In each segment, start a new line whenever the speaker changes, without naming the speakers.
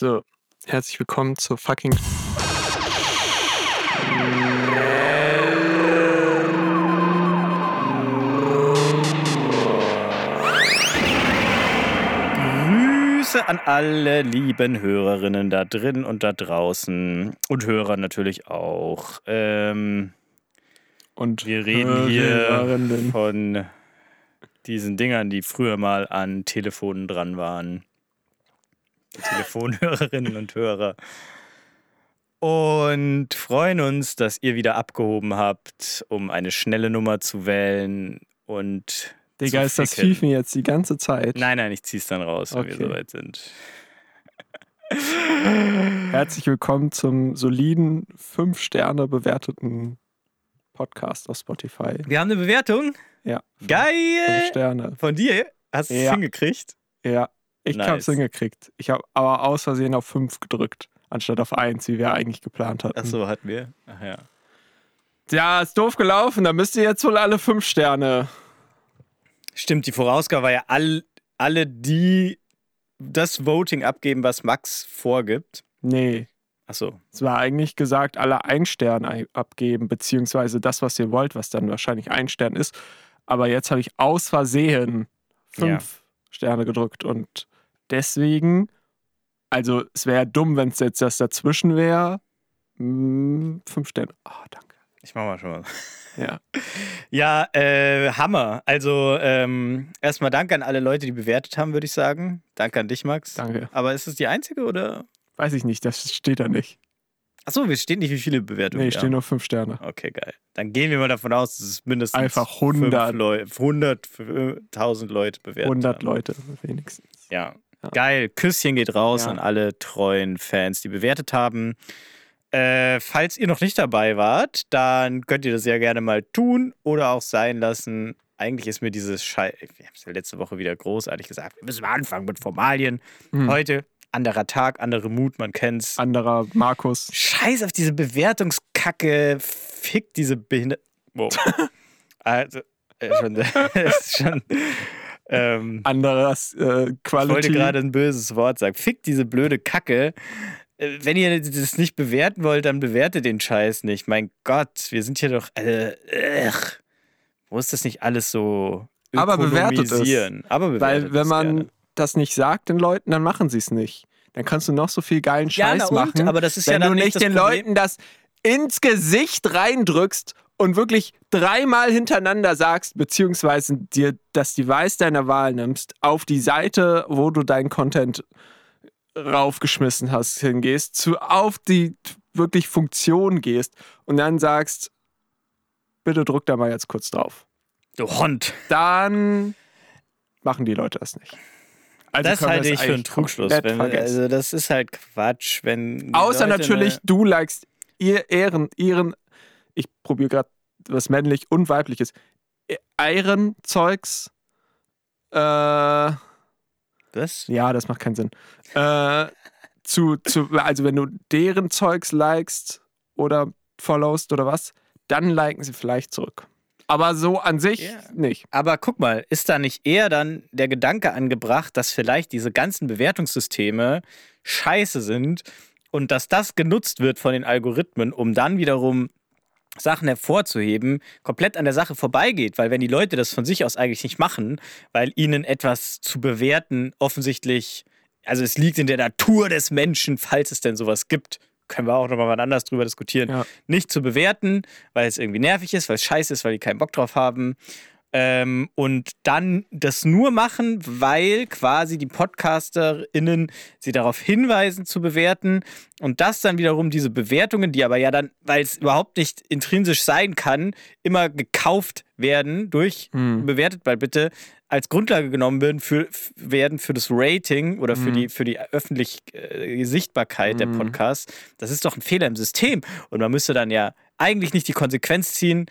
So, herzlich willkommen zur fucking.
Grüße an alle lieben Hörerinnen da drin und da draußen und Hörer natürlich auch. Ähm,
Und
wir reden hier von diesen Dingern, die früher mal an Telefonen dran waren. Telefonhörerinnen und Hörer. Und freuen uns, dass ihr wieder abgehoben habt, um eine schnelle Nummer zu wählen und
Digga, ist das. Fiefen jetzt die ganze Zeit?
Nein, nein, ich zieh's dann raus, wenn wir
Okay.
soweit sind.
Herzlich willkommen zum soliden 5 Sterne bewerteten Podcast auf Spotify.
Wir haben eine Bewertung.
Ja. 5
Geil!
Sterne.
Von dir? Hast du es
Ja.
hingekriegt?
Ja, ich
Nice.
hab's hingekriegt. Ich habe aber aus Versehen auf 5 gedrückt, anstatt auf 1, wie wir eigentlich geplant hatten.
Ach so, hatten wir. Ach ja.
Ja, ist doof gelaufen. Da müsst ihr jetzt wohl alle 5 Sterne.
Stimmt, die Vorausgabe war ja all, alle, die das Voting abgeben, was Max vorgibt.
Nee,
Ach so.
es war eigentlich gesagt, alle ein Stern abgeben, beziehungsweise das, was ihr wollt, was dann wahrscheinlich ein Stern ist. Aber jetzt habe ich aus Versehen fünf Sterne gedrückt und deswegen, also es wäre dumm, wenn es jetzt das dazwischen wäre. Hm, Fünf Sterne. Ah, danke.
Ich mach mal schon mal.
Ja.
Ja, äh, Hammer. Also ähm, erstmal danke an alle Leute, die bewertet haben, würde ich sagen. Danke an dich, Max.
Danke.
Aber ist es die einzige oder?
Weiß ich nicht, das steht da nicht.
Achso, es steht nicht, wie viele Bewertungen
Nee,
wir
stehen nur fünf Sterne.
Okay, geil. Dann gehen wir mal davon aus, dass es mindestens
Einfach 100.
fünf Leu 100, 1000 Leute bewertet
100
haben.
Leute wenigstens.
Ja.
Ja.
Geil. Küsschen geht raus
Ja.
an alle treuen Fans, die bewertet haben. Äh, falls ihr noch nicht dabei wart, dann könnt ihr das ja gerne mal tun oder auch sein lassen. Eigentlich ist mir dieses Schei... Wir haben es ja letzte Woche wieder großartig gesagt. Wir müssen mal anfangen mit Formalien.
Hm.
Heute anderer Tag, andere Mut, man kennt's.
Anderer Markus.
Scheiß auf diese Bewertungskacke. Fick diese Behinderte. Wow. also, äh, schon, ist schon. Ähm,
Anderes äh,
ich
Quality.
wollte gerade ein böses Wort sagen. Fick diese blöde Kacke. Äh, Wenn ihr das nicht bewerten wollt, dann bewertet den Scheiß nicht. Mein Gott, wir sind hier doch. Äh, ugh. Muss das nicht alles so
Aber bewertet es.
Aber bewertet
Weil wenn
es
man
gerne.
das nicht sagt den Leuten, dann machen sie es nicht. Dann kannst du noch so viel geilen
Ja,
Scheiß
na und?
machen.
Aber das ist
wenn
ja dann
du
nicht
nicht
das
den
Problem.
Leuten das ins Gesicht reindrückst und wirklich dreimal hintereinander sagst, beziehungsweise dir das Device deiner Wahl nimmst, auf die Seite, wo du deinen Content raufgeschmissen hast, hingehst, zu auf die wirklich Funktion gehst und dann sagst, bitte drück da mal jetzt kurz drauf.
Du Hund.
Dann machen die Leute das nicht. Also
das halte ich für einen Trugschluss. Wenn, also das ist halt Quatsch, wenn.
Außer
Leute
natürlich, du likest ihr Ehren, ihren, ich probiere gerade was männlich und weibliches, Ehrenzeugs, äh, ja,
Was?
das macht keinen Sinn. Äh, zu, zu, also wenn du deren Zeugs likest oder followst oder was, dann liken sie vielleicht zurück. Aber so an sich
Ja.
nicht.
Aber guck mal, ist da nicht eher dann der Gedanke angebracht, dass vielleicht diese ganzen Bewertungssysteme scheiße sind und dass das genutzt wird von den Algorithmen, um dann wiederum Sachen hervorzuheben, komplett an der Sache vorbeigeht, weil wenn die Leute das von sich aus eigentlich nicht machen, weil ihnen etwas zu bewerten offensichtlich, also es liegt in der Natur des Menschen, falls es denn sowas gibt, können wir auch nochmal anders drüber diskutieren,
Ja.
nicht zu bewerten, weil es irgendwie nervig ist, weil es scheiße ist, weil die keinen Bock drauf haben. Ähm, und dann das nur machen, weil quasi die PodcasterInnen sie darauf hinweisen zu bewerten und das dann wiederum diese Bewertungen, die aber ja dann, weil es überhaupt nicht intrinsisch sein kann, immer gekauft werden durch
Hm.
bewertet mal bitte, als Grundlage genommen werden für, werden für das Rating oder für
Mhm.
die, für die öffentliche äh, Sichtbarkeit der
Mhm.
Podcasts. Das ist doch ein Fehler im System. Und man müsste dann ja eigentlich nicht die Konsequenz ziehen,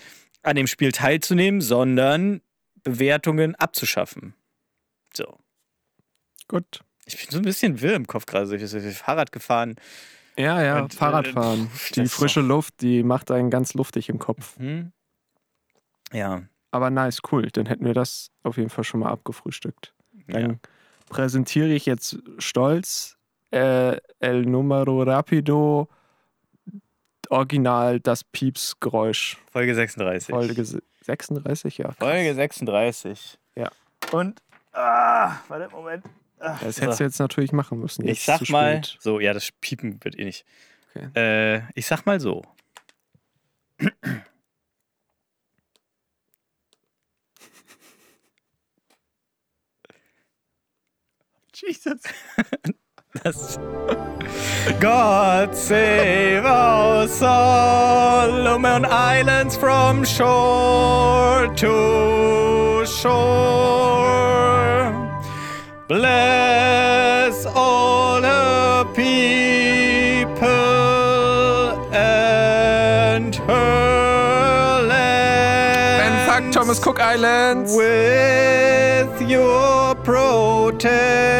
an dem Spiel teilzunehmen, sondern Bewertungen abzuschaffen. So.
Gut.
Ich bin so ein bisschen wirr im Kopf gerade. Ich bin Fahrrad gefahren.
Ja, ja,
Und, äh,
Fahrradfahren.
pff,
die frische Luft, die macht einen ganz luftig im Kopf.
Hm? Ja.
Aber nice, cool. Dann hätten wir das auf jeden Fall schon mal abgefrühstückt. Dann
ja.
präsentiere ich jetzt stolz äh, El Numero Rapido, original das Piepsgeräusch.
Folge 36.
Folge se- 36, ja.
Folge 36.
Ja.
Und, ah, warte, Moment. Ah,
Das
so.
hättest du jetzt natürlich machen müssen. Jetzt
Ich sag mal, so, ja, das Piepen wird eh nicht.
Okay.
Äh, ich sag mal so.
Jesus.
Das God save our Solomon Islands from shore to shore. Bless all the people and her land.
Man, fuck Thomas Cook Islands.
With your protecting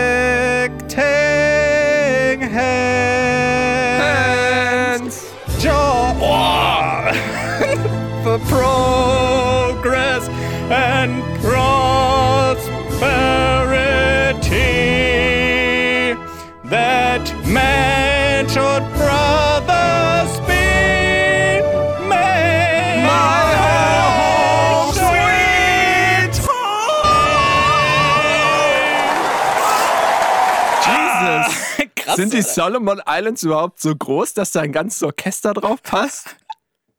Sind die Solomon Islands überhaupt so groß, dass da ein ganzes Orchester drauf passt?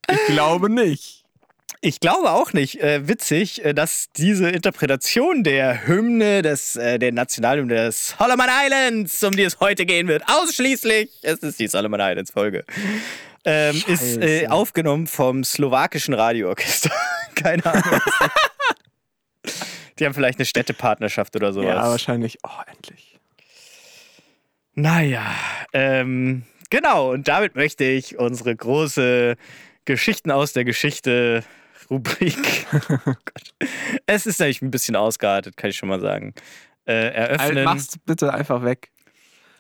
Ich glaube nicht.
Ich glaube auch nicht. Äh, witzig, äh, dass diese Interpretation der Hymne des, äh, der Nationalhymne des Solomon Islands, um die es heute gehen wird, ausschließlich, es ist die Solomon Islands Folge, ähm, ist äh, aufgenommen vom slowakischen Radioorchester. Keine Ahnung. die haben vielleicht eine Städtepartnerschaft oder sowas.
Ja, wahrscheinlich. Oh, endlich.
Naja, ähm, genau. Und damit möchte ich unsere große Geschichten aus der Geschichte Rubrik. oh Gott. Es ist nämlich ein bisschen ausgeartet, kann ich schon mal sagen. Äh, eröffnen.
Mach's bitte einfach weg.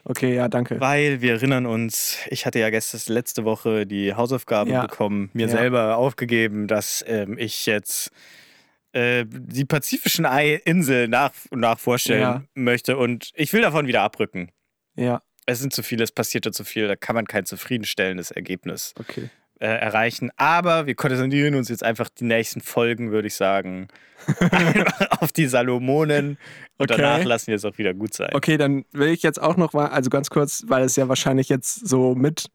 Okay, ja, danke.
Weil wir erinnern uns, ich hatte ja gestern letzte Woche die Hausaufgabe
Ja.
bekommen, mir
Ja.
selber aufgegeben, dass ähm, ich jetzt äh, die pazifischen Inseln nach und nach vorstellen
Ja.
möchte und ich will davon wieder abrücken.
Ja,
Es sind zu viele, es passierte zu viel, da kann man kein zufriedenstellendes Ergebnis
okay.
äh, erreichen. Aber wir konzentrieren uns jetzt einfach die nächsten Folgen, würde ich sagen, auf die Salomonen und
Okay.
danach lassen wir es auch wieder gut sein.
Okay, dann will ich jetzt auch noch mal, also ganz kurz, weil es ja wahrscheinlich jetzt so mit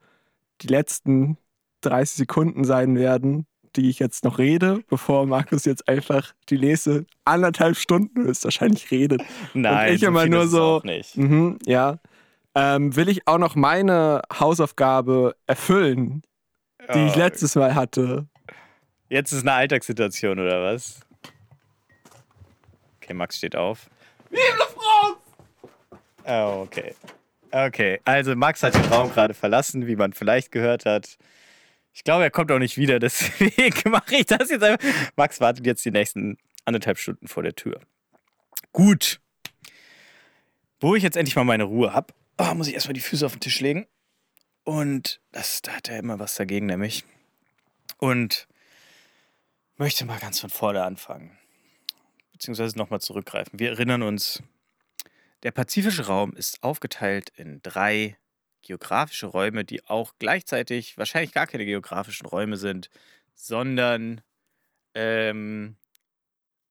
die letzten 30 Sekunden sein werden, die ich jetzt noch rede, bevor Markus jetzt einfach die Lese anderthalb Stunden höchstwahrscheinlich redet.
Nein,
ich immer
viel
nur
ist
so-
auch nicht.
Mhm, ja. Ähm, will ich auch noch meine Hausaufgabe erfüllen, die ich
Oh,
letztes Mal hatte.
Jetzt ist eine Alltagssituation, oder was? Okay, Max steht auf. Oh, okay. Okay, also Max hat den Raum gerade verlassen, wie man vielleicht gehört hat. Ich glaube, er kommt auch nicht wieder, deswegen mache ich das jetzt einfach. Max wartet jetzt die nächsten anderthalb Stunden vor der Tür. Gut. Wo ich jetzt endlich mal meine Ruhe habe, oh, muss ich erstmal die Füße auf den Tisch legen. Und das, da hat er immer was dagegen, nämlich. Und möchte mal ganz von vorne anfangen. Beziehungsweise nochmal zurückgreifen. Wir erinnern uns, der pazifische Raum ist aufgeteilt in drei geografische Räume, die auch gleichzeitig wahrscheinlich gar keine geografischen Räume sind, sondern ähm,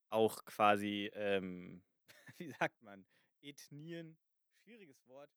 auch quasi, ähm, wie sagt man, Ethnien, schwieriges Wort.